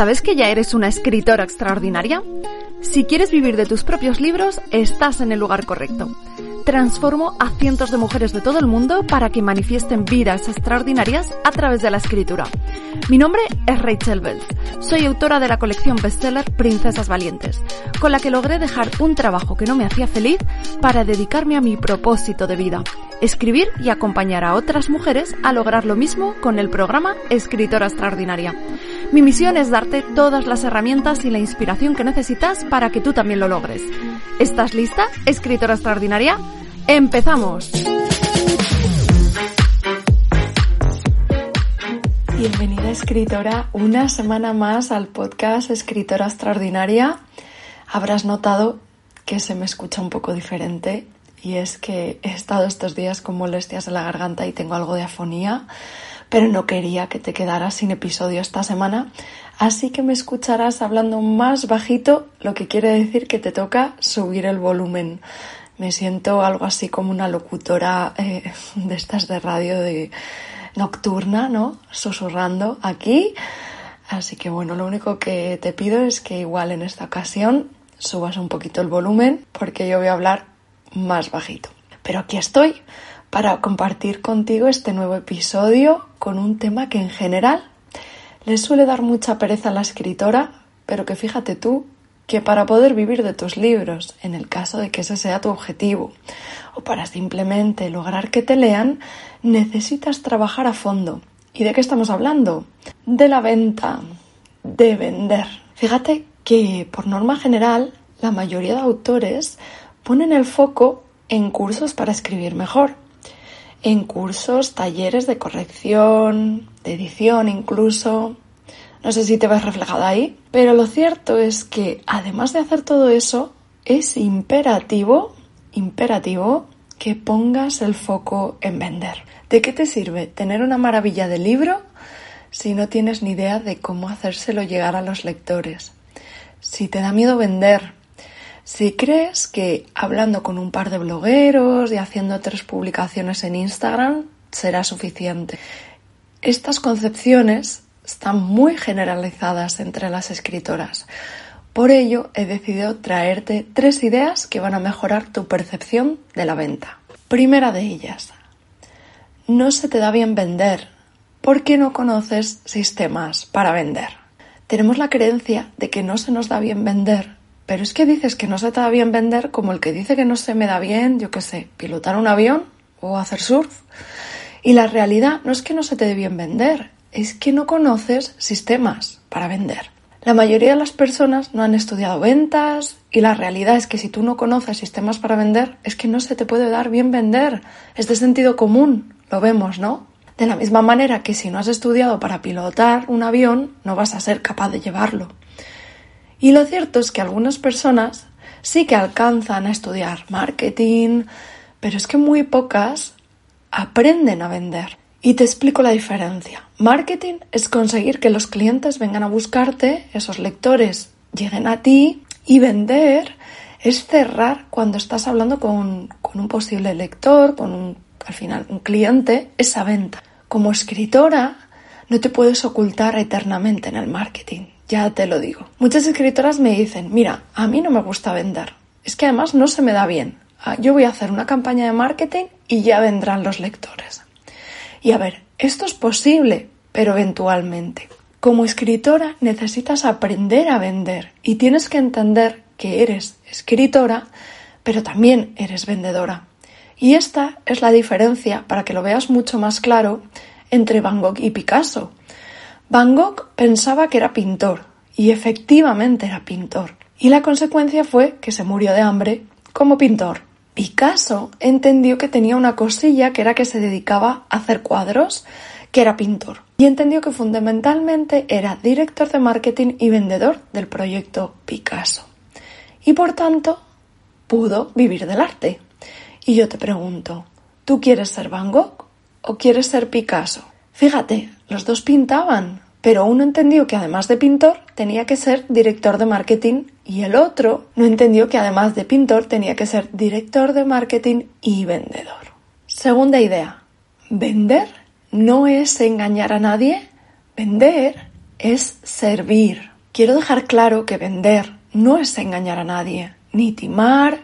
¿Sabes que ya eres una escritora extraordinaria? Si quieres vivir de tus propios libros, estás en el lugar correcto. Transformo a cientos de mujeres de todo el mundo para que manifiesten vidas extraordinarias a través de la escritura. Mi nombre es Rachel Bells. Soy autora de la colección bestseller Princesas Valientes, con la que logré dejar un trabajo que no me hacía feliz para dedicarme a mi propósito de vida, escribir y acompañar a otras mujeres a lograr lo mismo con el programa Escritora Extraordinaria. Mi misión es darte todas las herramientas y la inspiración que necesitas para que tú también lo logres. ¿Estás lista, escritora extraordinaria? ¡Empezamos! Bienvenida escritora una semana más al podcast Escritora Extraordinaria. Habrás notado que se me escucha un poco diferente y es que he estado estos días con molestias en la garganta y tengo algo de afonía pero no quería que te quedaras sin episodio esta semana, así que me escucharás hablando más bajito, lo que quiere decir que te toca subir el volumen. Me siento algo así como una locutora eh, de estas de radio de nocturna, ¿no? Susurrando aquí. Así que bueno, lo único que te pido es que igual en esta ocasión subas un poquito el volumen porque yo voy a hablar más bajito. Pero aquí estoy para compartir contigo este nuevo episodio con un tema que en general le suele dar mucha pereza a la escritora, pero que fíjate tú que para poder vivir de tus libros, en el caso de que ese sea tu objetivo, o para simplemente lograr que te lean, necesitas trabajar a fondo. ¿Y de qué estamos hablando? De la venta, de vender. Fíjate que por norma general la mayoría de autores ponen el foco en cursos para escribir mejor en cursos, talleres de corrección, de edición incluso. No sé si te ves reflejada ahí, pero lo cierto es que además de hacer todo eso, es imperativo, imperativo que pongas el foco en vender. ¿De qué te sirve tener una maravilla de libro si no tienes ni idea de cómo hacérselo llegar a los lectores? Si te da miedo vender, si crees que hablando con un par de blogueros y haciendo tres publicaciones en Instagram será suficiente. Estas concepciones están muy generalizadas entre las escritoras. Por ello he decidido traerte tres ideas que van a mejorar tu percepción de la venta. Primera de ellas, no se te da bien vender porque no conoces sistemas para vender. Tenemos la creencia de que no se nos da bien vender pero es que dices que no se te da bien vender como el que dice que no se me da bien, yo qué sé, pilotar un avión o hacer surf. Y la realidad no es que no se te dé bien vender, es que no conoces sistemas para vender. La mayoría de las personas no han estudiado ventas y la realidad es que si tú no conoces sistemas para vender, es que no se te puede dar bien vender. Es de sentido común, lo vemos, ¿no? De la misma manera que si no has estudiado para pilotar un avión, no vas a ser capaz de llevarlo. Y lo cierto es que algunas personas sí que alcanzan a estudiar marketing, pero es que muy pocas aprenden a vender. Y te explico la diferencia. Marketing es conseguir que los clientes vengan a buscarte, esos lectores lleguen a ti y vender es cerrar cuando estás hablando con, con un posible lector, con un, al final un cliente, esa venta. Como escritora no te puedes ocultar eternamente en el marketing. Ya te lo digo. Muchas escritoras me dicen, mira, a mí no me gusta vender. Es que además no se me da bien. Ah, yo voy a hacer una campaña de marketing y ya vendrán los lectores. Y a ver, esto es posible, pero eventualmente. Como escritora necesitas aprender a vender y tienes que entender que eres escritora, pero también eres vendedora. Y esta es la diferencia, para que lo veas mucho más claro, entre Van Gogh y Picasso. Van Gogh pensaba que era pintor y efectivamente era pintor. Y la consecuencia fue que se murió de hambre como pintor. Picasso entendió que tenía una cosilla que era que se dedicaba a hacer cuadros, que era pintor. Y entendió que fundamentalmente era director de marketing y vendedor del proyecto Picasso. Y por tanto, pudo vivir del arte. Y yo te pregunto, ¿tú quieres ser Van Gogh o quieres ser Picasso? Fíjate, los dos pintaban, pero uno entendió que además de pintor tenía que ser director de marketing y el otro no entendió que además de pintor tenía que ser director de marketing y vendedor. Segunda idea, vender no es engañar a nadie, vender es servir. Quiero dejar claro que vender no es engañar a nadie, ni timar,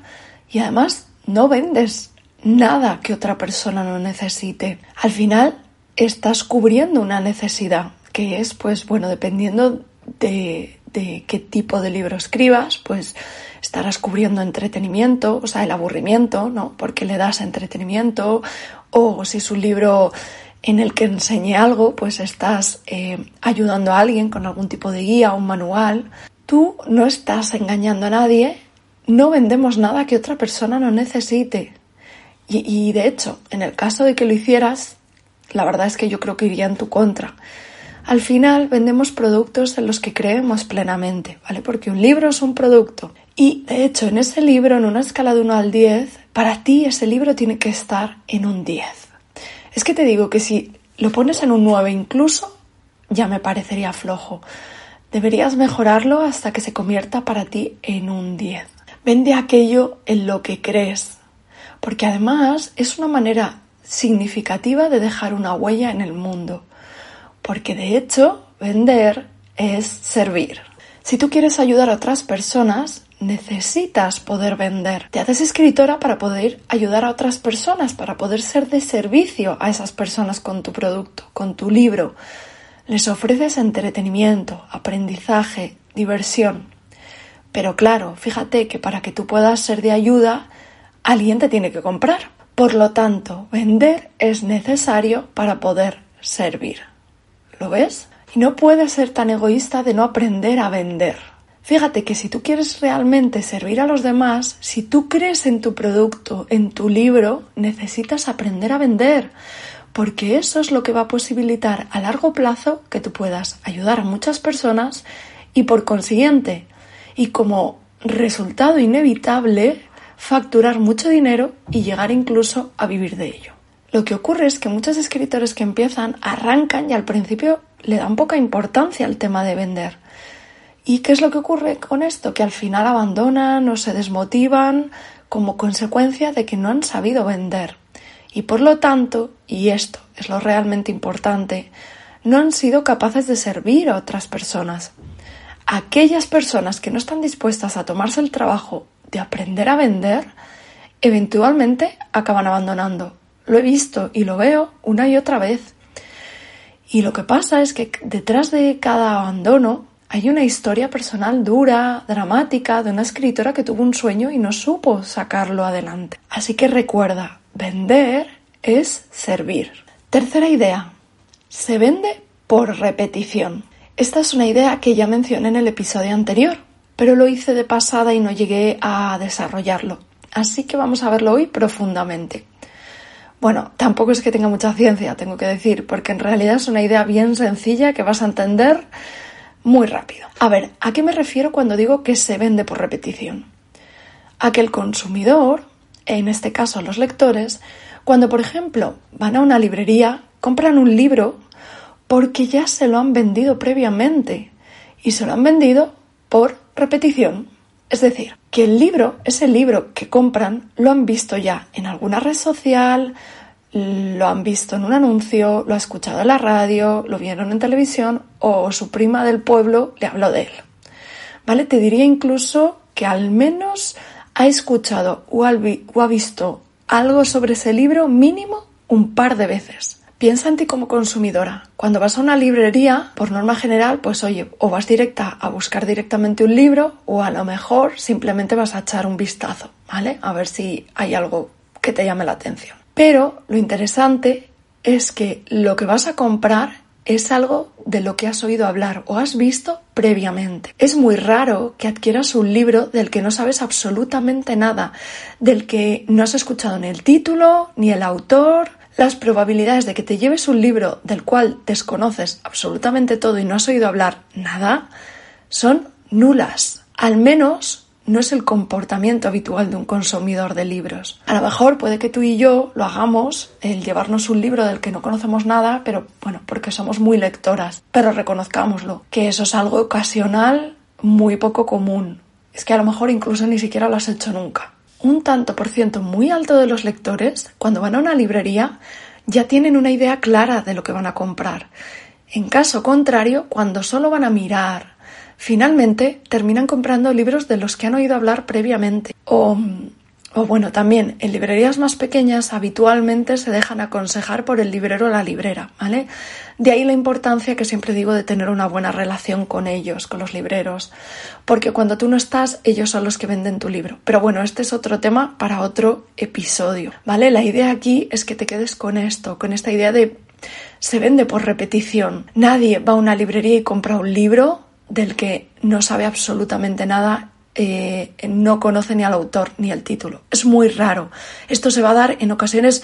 y además no vendes nada que otra persona no necesite. Al final estás cubriendo una necesidad, que es, pues bueno, dependiendo de, de qué tipo de libro escribas, pues estarás cubriendo entretenimiento, o sea, el aburrimiento, ¿no? Porque le das entretenimiento, o si es un libro en el que enseñe algo, pues estás eh, ayudando a alguien con algún tipo de guía o un manual. Tú no estás engañando a nadie, no vendemos nada que otra persona no necesite. Y, y de hecho, en el caso de que lo hicieras, la verdad es que yo creo que iría en tu contra. Al final vendemos productos en los que creemos plenamente, ¿vale? Porque un libro es un producto. Y de hecho, en ese libro, en una escala de 1 al 10, para ti ese libro tiene que estar en un 10. Es que te digo que si lo pones en un 9 incluso, ya me parecería flojo. Deberías mejorarlo hasta que se convierta para ti en un 10. Vende aquello en lo que crees, porque además es una manera significativa de dejar una huella en el mundo porque de hecho vender es servir. Si tú quieres ayudar a otras personas, necesitas poder vender. Te haces escritora para poder ayudar a otras personas, para poder ser de servicio a esas personas con tu producto, con tu libro. Les ofreces entretenimiento, aprendizaje, diversión. Pero claro, fíjate que para que tú puedas ser de ayuda, alguien te tiene que comprar. Por lo tanto, vender es necesario para poder servir. ¿Lo ves? Y no puedes ser tan egoísta de no aprender a vender. Fíjate que si tú quieres realmente servir a los demás, si tú crees en tu producto, en tu libro, necesitas aprender a vender, porque eso es lo que va a posibilitar a largo plazo que tú puedas ayudar a muchas personas y por consiguiente, y como resultado inevitable, facturar mucho dinero y llegar incluso a vivir de ello. Lo que ocurre es que muchos escritores que empiezan arrancan y al principio le dan poca importancia al tema de vender. ¿Y qué es lo que ocurre con esto? Que al final abandonan o se desmotivan como consecuencia de que no han sabido vender. Y por lo tanto, y esto es lo realmente importante, no han sido capaces de servir a otras personas. Aquellas personas que no están dispuestas a tomarse el trabajo de aprender a vender, eventualmente acaban abandonando lo he visto y lo veo una y otra vez. Y lo que pasa es que detrás de cada abandono hay una historia personal dura, dramática, de una escritora que tuvo un sueño y no supo sacarlo adelante. Así que recuerda, vender es servir. Tercera idea, se vende por repetición. Esta es una idea que ya mencioné en el episodio anterior, pero lo hice de pasada y no llegué a desarrollarlo. Así que vamos a verlo hoy profundamente. Bueno, tampoco es que tenga mucha ciencia, tengo que decir, porque en realidad es una idea bien sencilla que vas a entender muy rápido. A ver, ¿a qué me refiero cuando digo que se vende por repetición? A que el consumidor, en este caso los lectores, cuando por ejemplo van a una librería, compran un libro porque ya se lo han vendido previamente y se lo han vendido por repetición. Es decir, que el libro, ese libro que compran, lo han visto ya en alguna red social, lo han visto en un anuncio, lo ha escuchado en la radio, lo vieron en televisión o su prima del pueblo le habló de él. ¿Vale? Te diría incluso que al menos ha escuchado o ha visto algo sobre ese libro mínimo un par de veces. Piensa en ti como consumidora. Cuando vas a una librería, por norma general, pues oye, o vas directa a buscar directamente un libro o a lo mejor simplemente vas a echar un vistazo, ¿vale? A ver si hay algo que te llame la atención. Pero lo interesante es que lo que vas a comprar es algo de lo que has oído hablar o has visto previamente. Es muy raro que adquieras un libro del que no sabes absolutamente nada, del que no has escuchado ni el título, ni el autor, las probabilidades de que te lleves un libro del cual desconoces absolutamente todo y no has oído hablar nada son nulas. Al menos no es el comportamiento habitual de un consumidor de libros. A lo mejor puede que tú y yo lo hagamos, el llevarnos un libro del que no conocemos nada, pero bueno, porque somos muy lectoras. Pero reconozcámoslo, que eso es algo ocasional muy poco común. Es que a lo mejor incluso ni siquiera lo has hecho nunca un tanto por ciento muy alto de los lectores, cuando van a una librería, ya tienen una idea clara de lo que van a comprar. En caso contrario, cuando solo van a mirar, finalmente terminan comprando libros de los que han oído hablar previamente. O, o bueno, también en librerías más pequeñas habitualmente se dejan aconsejar por el librero o la librera, ¿vale? De ahí la importancia que siempre digo de tener una buena relación con ellos, con los libreros, porque cuando tú no estás, ellos son los que venden tu libro. Pero bueno, este es otro tema para otro episodio, ¿vale? La idea aquí es que te quedes con esto, con esta idea de se vende por repetición. Nadie va a una librería y compra un libro del que no sabe absolutamente nada, eh, no conoce ni al autor ni el título. Es muy raro. Esto se va a dar en ocasiones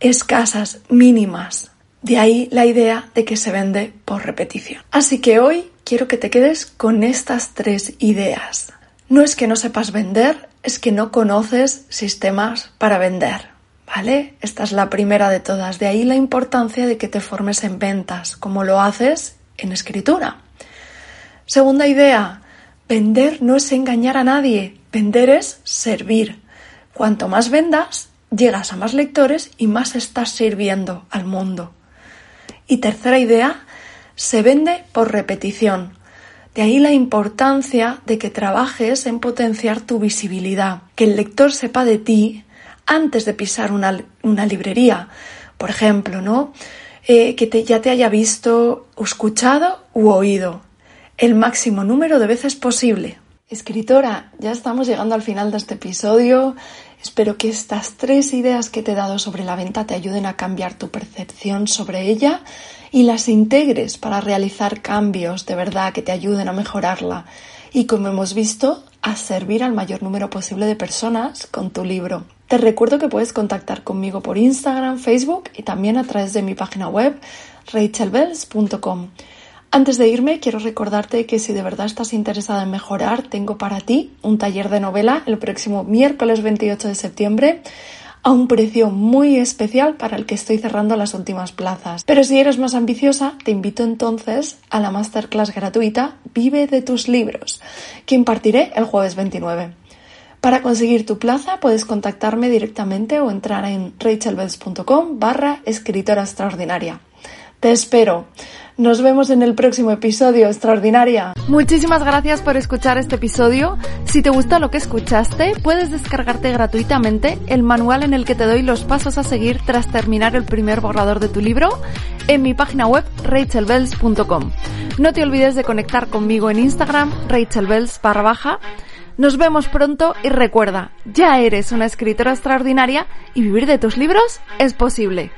escasas, mínimas. De ahí la idea de que se vende por repetición. Así que hoy quiero que te quedes con estas tres ideas. No es que no sepas vender, es que no conoces sistemas para vender. ¿Vale? Esta es la primera de todas. De ahí la importancia de que te formes en ventas, como lo haces en escritura. Segunda idea, vender no es engañar a nadie, vender es servir. Cuanto más vendas, llegas a más lectores y más estás sirviendo al mundo. Y tercera idea, se vende por repetición. De ahí la importancia de que trabajes en potenciar tu visibilidad, que el lector sepa de ti antes de pisar una, librería, por ejemplo, ¿no? Eh, que ya te haya visto, escuchado u oído, el máximo número de veces posible. Escritora, ya estamos llegando al final de este episodio. Espero que estas tres ideas que te he dado sobre la venta te ayuden a cambiar tu percepción sobre ella y las integres para realizar cambios de verdad que te ayuden a mejorarla y, como hemos visto, a servir al mayor número posible de personas con tu libro. Te recuerdo que puedes contactar conmigo por Instagram, Facebook y también a través de mi página web rachelbells.com. Antes de irme, quiero recordarte que si de verdad estás interesada en mejorar, tengo para ti un taller de novela el próximo miércoles 28 de septiembre a un precio muy especial para el que estoy cerrando las últimas plazas. Pero si eres más ambiciosa, te invito entonces a la masterclass gratuita Vive de tus libros, que impartiré el jueves 29. Para conseguir tu plaza puedes contactarme directamente o entrar en rachelbells.com barra escritora extraordinaria. Te espero. Nos vemos en el próximo episodio extraordinaria. Muchísimas gracias por escuchar este episodio. Si te gusta lo que escuchaste, puedes descargarte gratuitamente el manual en el que te doy los pasos a seguir tras terminar el primer borrador de tu libro en mi página web rachelbells.com. No te olvides de conectar conmigo en Instagram rachelbells barra baja nos vemos pronto y recuerda, ya eres una escritora extraordinaria y vivir de tus libros es posible.